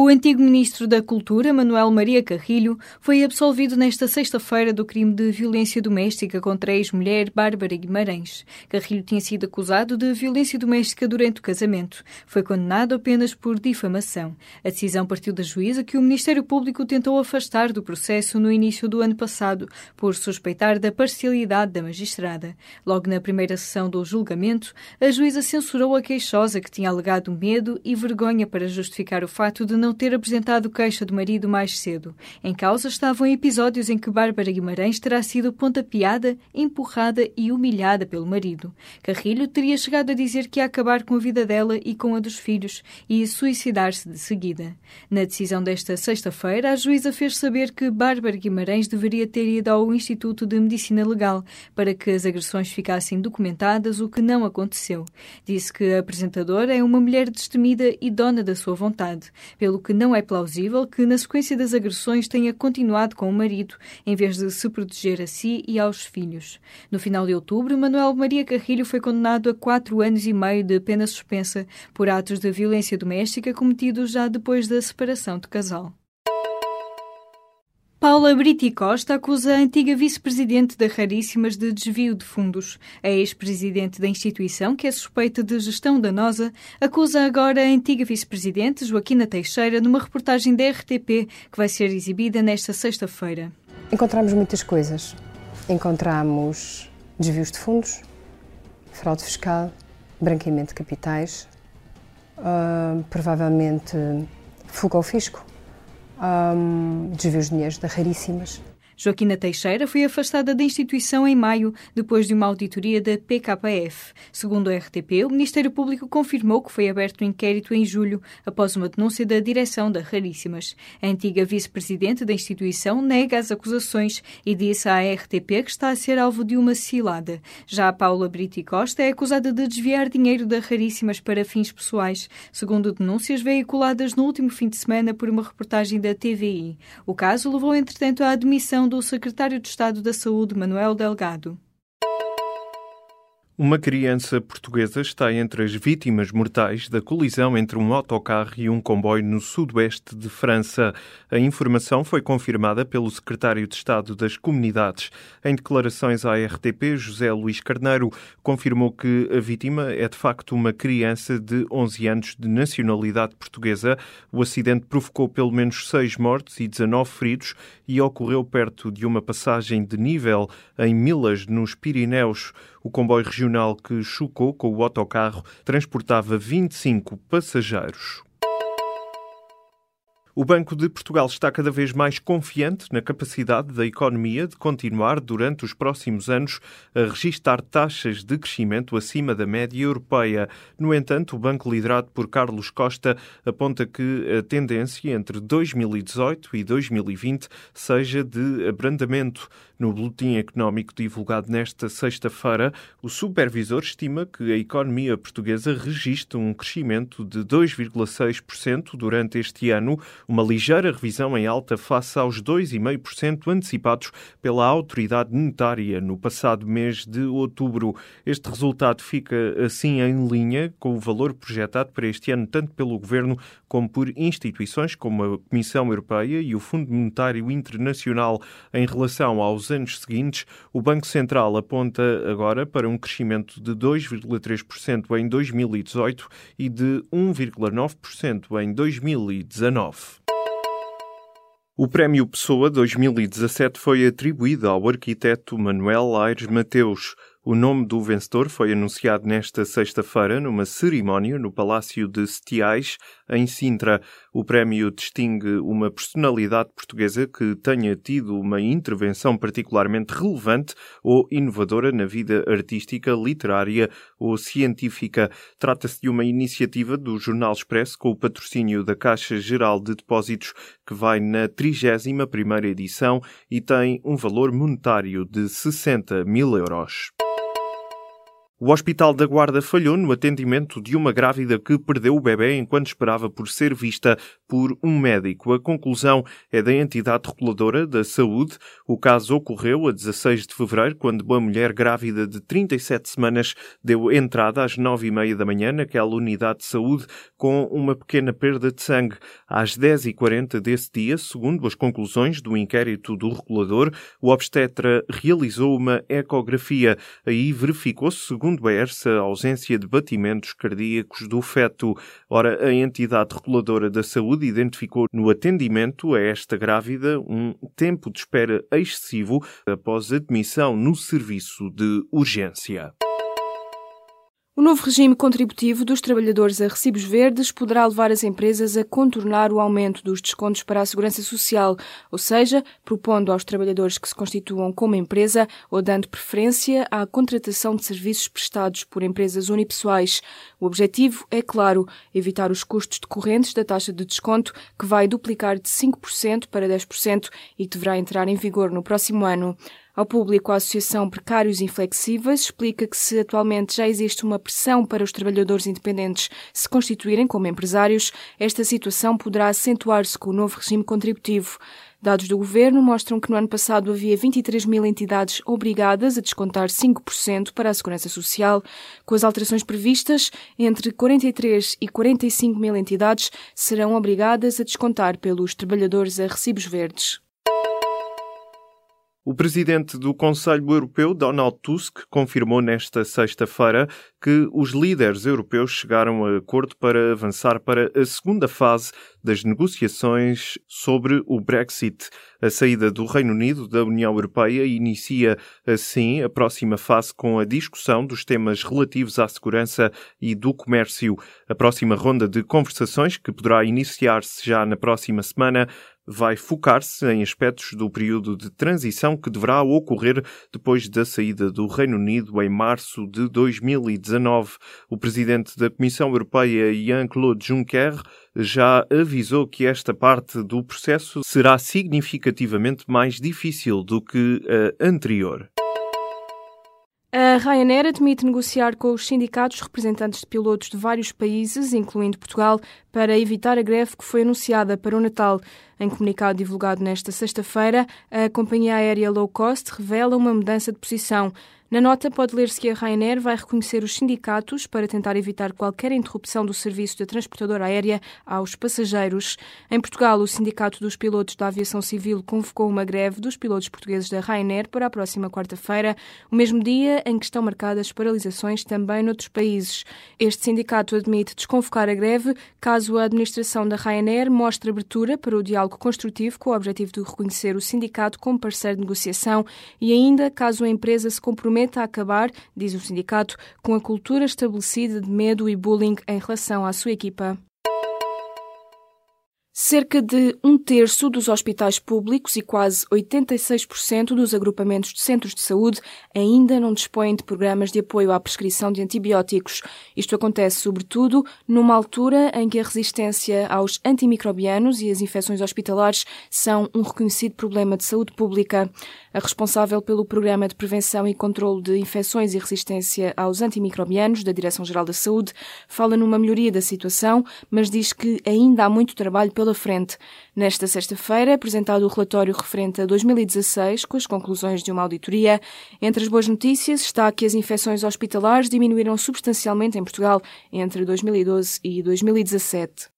O antigo ministro da Cultura, Manuel Maria Carrilho, foi absolvido nesta sexta-feira do crime de violência doméstica contra a ex-mulher Bárbara Guimarães. Carrilho tinha sido acusado de violência doméstica durante o casamento. Foi condenado apenas por difamação. A decisão partiu da juíza que o Ministério Público tentou afastar do processo no início do ano passado, por suspeitar da parcialidade da magistrada. Logo na primeira sessão do julgamento, a juíza censurou a queixosa que tinha alegado medo e vergonha para justificar o fato de não ter apresentado queixa do marido mais cedo. Em causa estavam episódios em que Bárbara Guimarães terá sido pontapeada, empurrada e humilhada pelo marido. Carrilho teria chegado a dizer que ia acabar com a vida dela e com a dos filhos e suicidar-se de seguida. Na decisão desta sexta-feira, a juíza fez saber que Bárbara Guimarães deveria ter ido ao Instituto de Medicina Legal para que as agressões ficassem documentadas, o que não aconteceu. Disse que a apresentadora é uma mulher destemida e dona da sua vontade pelo que não é plausível que, na sequência das agressões, tenha continuado com o marido, em vez de se proteger a si e aos filhos. No final de outubro, Manuel Maria Carrilho foi condenado a quatro anos e meio de pena suspensa por atos de violência doméstica cometidos já depois da separação de casal. Paula Briti Costa acusa a antiga vice-presidente da Raríssimas de desvio de fundos. A ex-presidente da instituição, que é suspeita de gestão danosa, acusa agora a antiga vice-presidente, Joaquina Teixeira, numa reportagem da RTP que vai ser exibida nesta sexta-feira. Encontramos muitas coisas. Encontramos desvios de fundos, fraude fiscal, branqueamento de capitais, uh, provavelmente fuga ao fisco um, desvios de dinheiros de raríssimas. Joaquina Teixeira foi afastada da instituição em maio, depois de uma auditoria da PKF. Segundo a RTP, o Ministério Público confirmou que foi aberto um inquérito em julho, após uma denúncia da direção da Raríssimas. A antiga vice-presidente da instituição nega as acusações e disse à RTP que está a ser alvo de uma cilada. Já a Paula Brito Costa é acusada de desviar dinheiro da Raríssimas para fins pessoais, segundo denúncias veiculadas no último fim de semana por uma reportagem da TVI. O caso levou, entretanto, à admissão do secretário de Estado da Saúde, Manuel Delgado. Uma criança portuguesa está entre as vítimas mortais da colisão entre um autocarro e um comboio no sudoeste de França. A informação foi confirmada pelo secretário de Estado das Comunidades. Em declarações à RTP, José Luís Carneiro confirmou que a vítima é de facto uma criança de 11 anos de nacionalidade portuguesa. O acidente provocou pelo menos seis mortes e 19 feridos e ocorreu perto de uma passagem de nível em Milas, nos Pirineus. O comboio regional que chocou com o autocarro transportava 25 passageiros. O Banco de Portugal está cada vez mais confiante na capacidade da economia de continuar durante os próximos anos a registrar taxas de crescimento acima da média europeia. No entanto, o banco liderado por Carlos Costa aponta que a tendência entre 2018 e 2020 seja de abrandamento. No boletim económico divulgado nesta sexta-feira, o supervisor estima que a economia portuguesa registra um crescimento de 2,6% durante este ano, uma ligeira revisão em alta face aos 2,5% antecipados pela autoridade monetária no passado mês de outubro. Este resultado fica assim em linha com o valor projetado para este ano tanto pelo governo como por instituições como a Comissão Europeia e o Fundo Monetário Internacional em relação aos anos seguintes, o Banco Central aponta agora para um crescimento de 2,3% em 2018 e de 1,9% em 2019. O Prémio Pessoa 2017 foi atribuído ao arquiteto Manuel Aires Mateus. O nome do vencedor foi anunciado nesta sexta-feira numa cerimónia no Palácio de Setiais, em Sintra. O prémio distingue uma personalidade portuguesa que tenha tido uma intervenção particularmente relevante ou inovadora na vida artística, literária ou científica. Trata-se de uma iniciativa do Jornal Expresso com o patrocínio da Caixa Geral de Depósitos, que vai na 31ª edição e tem um valor monetário de 60 mil euros. O Hospital da Guarda falhou no atendimento de uma grávida que perdeu o bebê enquanto esperava por ser vista por um médico. A conclusão é da entidade reguladora da saúde. O caso ocorreu a 16 de fevereiro, quando uma mulher grávida de 37 semanas deu entrada às 9 e meia da manhã naquela unidade de saúde com uma pequena perda de sangue. Às 10h40 desse dia, segundo as conclusões do inquérito do regulador, o obstetra realizou uma ecografia. Aí verificou-se, segundo segundo a ERSA, a ausência de batimentos cardíacos do feto. Ora, a entidade reguladora da saúde identificou no atendimento a esta grávida um tempo de espera excessivo após admissão no serviço de urgência. O novo regime contributivo dos trabalhadores a recibos verdes poderá levar as empresas a contornar o aumento dos descontos para a segurança social, ou seja, propondo aos trabalhadores que se constituam como empresa ou dando preferência à contratação de serviços prestados por empresas unipessoais. O objetivo é, claro, evitar os custos decorrentes da taxa de desconto, que vai duplicar de 5% para 10% e que deverá entrar em vigor no próximo ano. Ao público, a Associação Precários Inflexíveis explica que se atualmente já existe uma pressão para os trabalhadores independentes se constituírem como empresários, esta situação poderá acentuar-se com o novo regime contributivo. Dados do governo mostram que no ano passado havia 23 mil entidades obrigadas a descontar 5% para a segurança social. Com as alterações previstas, entre 43 e 45 mil entidades serão obrigadas a descontar pelos trabalhadores a recibos verdes. O presidente do Conselho Europeu, Donald Tusk, confirmou nesta sexta-feira que os líderes europeus chegaram a acordo para avançar para a segunda fase das negociações sobre o Brexit. A saída do Reino Unido da União Europeia inicia, assim, a próxima fase com a discussão dos temas relativos à segurança e do comércio. A próxima ronda de conversações, que poderá iniciar-se já na próxima semana, vai focar-se em aspectos do período de transição que deverá ocorrer depois da saída do Reino Unido em março de 2019. O presidente da Comissão Europeia, Jean-Claude Juncker, já avisou que esta parte do processo será significativamente mais difícil do que a anterior. A Ryanair admite negociar com os sindicatos representantes de pilotos de vários países, incluindo Portugal, para evitar a greve que foi anunciada para o Natal. Em comunicado divulgado nesta sexta-feira, a companhia aérea low cost revela uma mudança de posição. Na nota pode ler-se que a Ryanair vai reconhecer os sindicatos para tentar evitar qualquer interrupção do serviço da transportadora aérea aos passageiros. Em Portugal, o Sindicato dos Pilotos da Aviação Civil convocou uma greve dos pilotos portugueses da Ryanair para a próxima quarta-feira, o mesmo dia em que estão marcadas paralisações também noutros países. Este sindicato admite desconvocar a greve caso a administração da Ryanair mostre abertura para o diálogo construtivo com o objetivo de reconhecer o sindicato como parceiro de negociação e ainda caso a empresa se comprometa promete acabar, diz o sindicato, com a cultura estabelecida de medo e bullying em relação à sua equipa. Cerca de um terço dos hospitais públicos e quase 86% dos agrupamentos de centros de saúde ainda não dispõem de programas de apoio à prescrição de antibióticos. Isto acontece, sobretudo, numa altura em que a resistência aos antimicrobianos e as infecções hospitalares são um reconhecido problema de saúde pública. A responsável pelo Programa de Prevenção e Controlo de Infecções e Resistência aos Antimicrobianos da Direção-Geral da Saúde fala numa melhoria da situação, mas diz que ainda há muito trabalho pela frente. Nesta sexta-feira, apresentado o relatório referente a 2016, com as conclusões de uma auditoria. Entre as boas notícias está que as infecções hospitalares diminuíram substancialmente em Portugal entre 2012 e 2017.